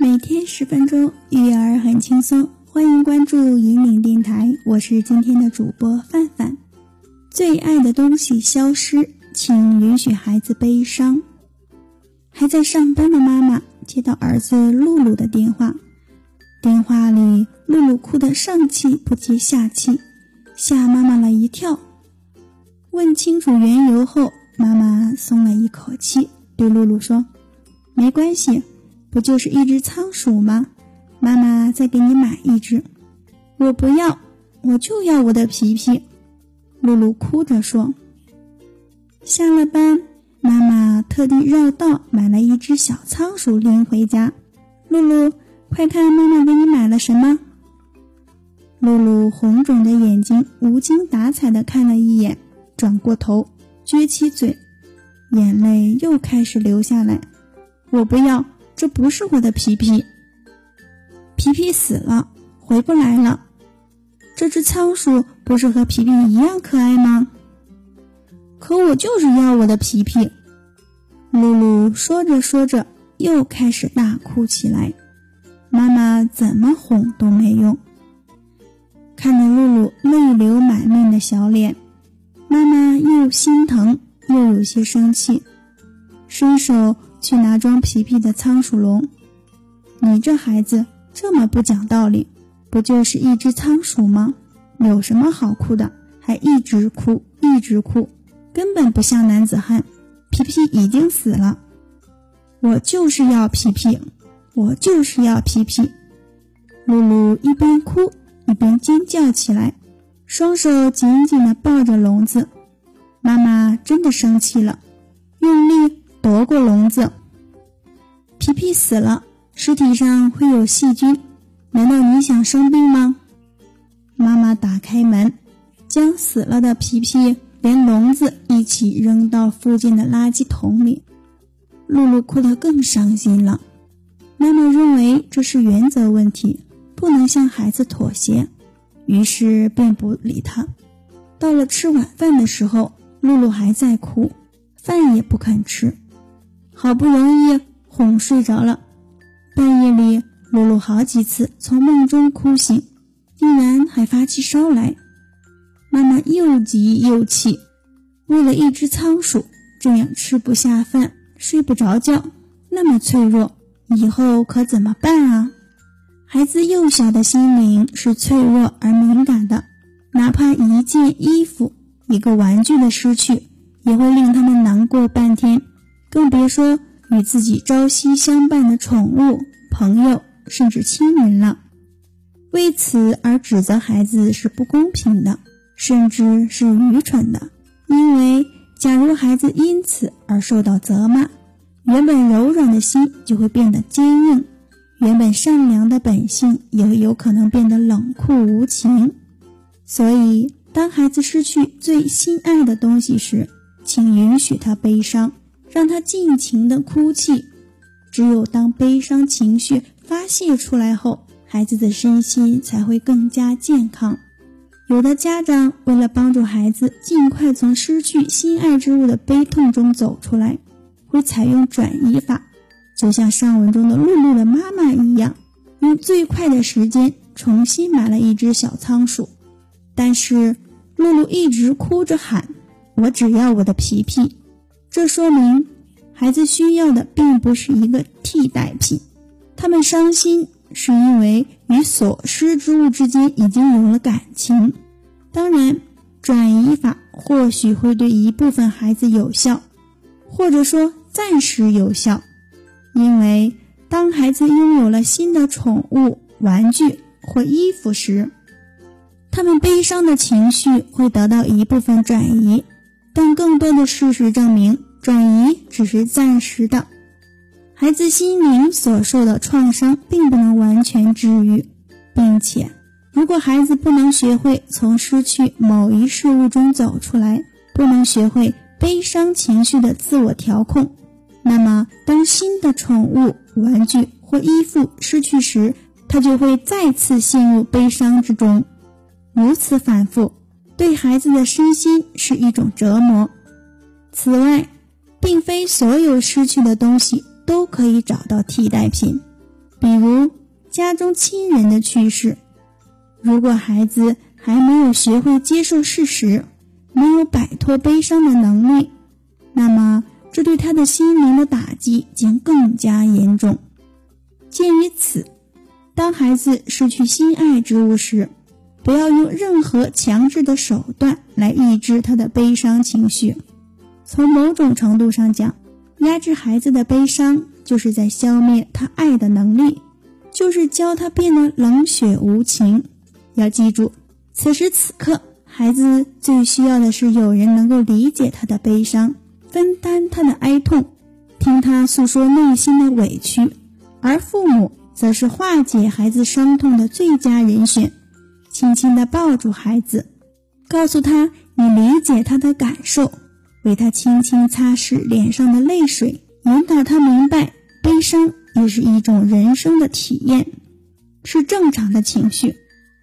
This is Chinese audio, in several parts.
每天十分钟，育儿很轻松。欢迎关注引领电台，我是今天的主播范范。最爱的东西消失，请允许孩子悲伤。还在上班的妈妈接到儿子露露的电话，电话里露露哭得上气不接下气，吓妈妈了一跳。问清楚缘由后，妈妈松了一口气，对露露说：“没关系。”不就是一只仓鼠吗？妈妈再给你买一只。我不要，我就要我的皮皮。露露哭着说。下了班，妈妈特地绕道买了一只小仓鼠拎回家。露露，快看妈妈给你买了什么！露露红肿的眼睛无精打采地看了一眼，转过头，撅起嘴，眼泪又开始流下来。我不要。这不是我的皮皮，皮皮死了，回不来了。这只仓鼠不是和皮皮一样可爱吗？可我就是要我的皮皮。露露说着说着，又开始大哭起来。妈妈怎么哄都没用。看着露露泪流满面的小脸，妈妈又心疼又有些生气，伸手。去拿装皮皮的仓鼠笼，你这孩子这么不讲道理，不就是一只仓鼠吗？有什么好哭的？还一直哭，一直哭，根本不像男子汉。皮皮已经死了，我就是要皮皮，我就是要皮皮。露露一边哭一边尖叫起来，双手紧紧地抱着笼子。妈妈真的生气了，用力。夺过笼子，皮皮死了，尸体上会有细菌，难道你想生病吗？妈妈打开门，将死了的皮皮连笼子一起扔到附近的垃圾桶里。露露哭得更伤心了。妈妈认为这是原则问题，不能向孩子妥协，于是便不理他。到了吃晚饭的时候，露露还在哭，饭也不肯吃。好不容易哄睡着了，半夜里露露好几次从梦中哭醒，竟然还发起烧来。妈妈又急又气，为了一只仓鼠这样吃不下饭、睡不着觉，那么脆弱，以后可怎么办啊？孩子幼小的心灵是脆弱而敏感的，哪怕一件衣服、一个玩具的失去，也会令他们难过半天。更别说与自己朝夕相伴的宠物、朋友，甚至亲人了。为此而指责孩子是不公平的，甚至是愚蠢的。因为，假如孩子因此而受到责骂，原本柔软的心就会变得坚硬，原本善良的本性也有可能变得冷酷无情。所以，当孩子失去最心爱的东西时，请允许他悲伤。让他尽情的哭泣，只有当悲伤情绪发泄出来后，孩子的身心才会更加健康。有的家长为了帮助孩子尽快从失去心爱之物的悲痛中走出来，会采用转移法，就像上文中的露露的妈妈一样，用最快的时间重新买了一只小仓鼠。但是露露一直哭着喊：“我只要我的皮皮。”这说明，孩子需要的并不是一个替代品，他们伤心是因为与所失之物之间已经有了感情。当然，转移法或许会对一部分孩子有效，或者说暂时有效，因为当孩子拥有了新的宠物、玩具或衣服时，他们悲伤的情绪会得到一部分转移。但更多的事实证明，转移只是暂时的。孩子心灵所受的创伤并不能完全治愈，并且，如果孩子不能学会从失去某一事物中走出来，不能学会悲伤情绪的自我调控，那么当新的宠物、玩具或衣服失去时，他就会再次陷入悲伤之中，如此反复。对孩子的身心是一种折磨。此外，并非所有失去的东西都可以找到替代品。比如家中亲人的去世。如果孩子还没有学会接受事实，没有摆脱悲伤的能力，那么这对他的心灵的打击将更加严重。鉴于此，当孩子失去心爱之物时，不要用任何强制的手段来抑制他的悲伤情绪。从某种程度上讲，压制孩子的悲伤，就是在消灭他爱的能力，就是教他变得冷血无情。要记住，此时此刻，孩子最需要的是有人能够理解他的悲伤，分担他的哀痛，听他诉说内心的委屈。而父母则是化解孩子伤痛的最佳人选。轻轻地抱住孩子，告诉他你理解他的感受，为他轻轻擦拭脸上的泪水，引导他明白悲伤也是一种人生的体验，是正常的情绪。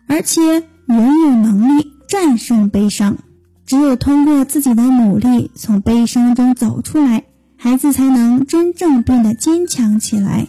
而且人有能力战胜悲伤，只有通过自己的努力从悲伤中走出来，孩子才能真正变得坚强起来。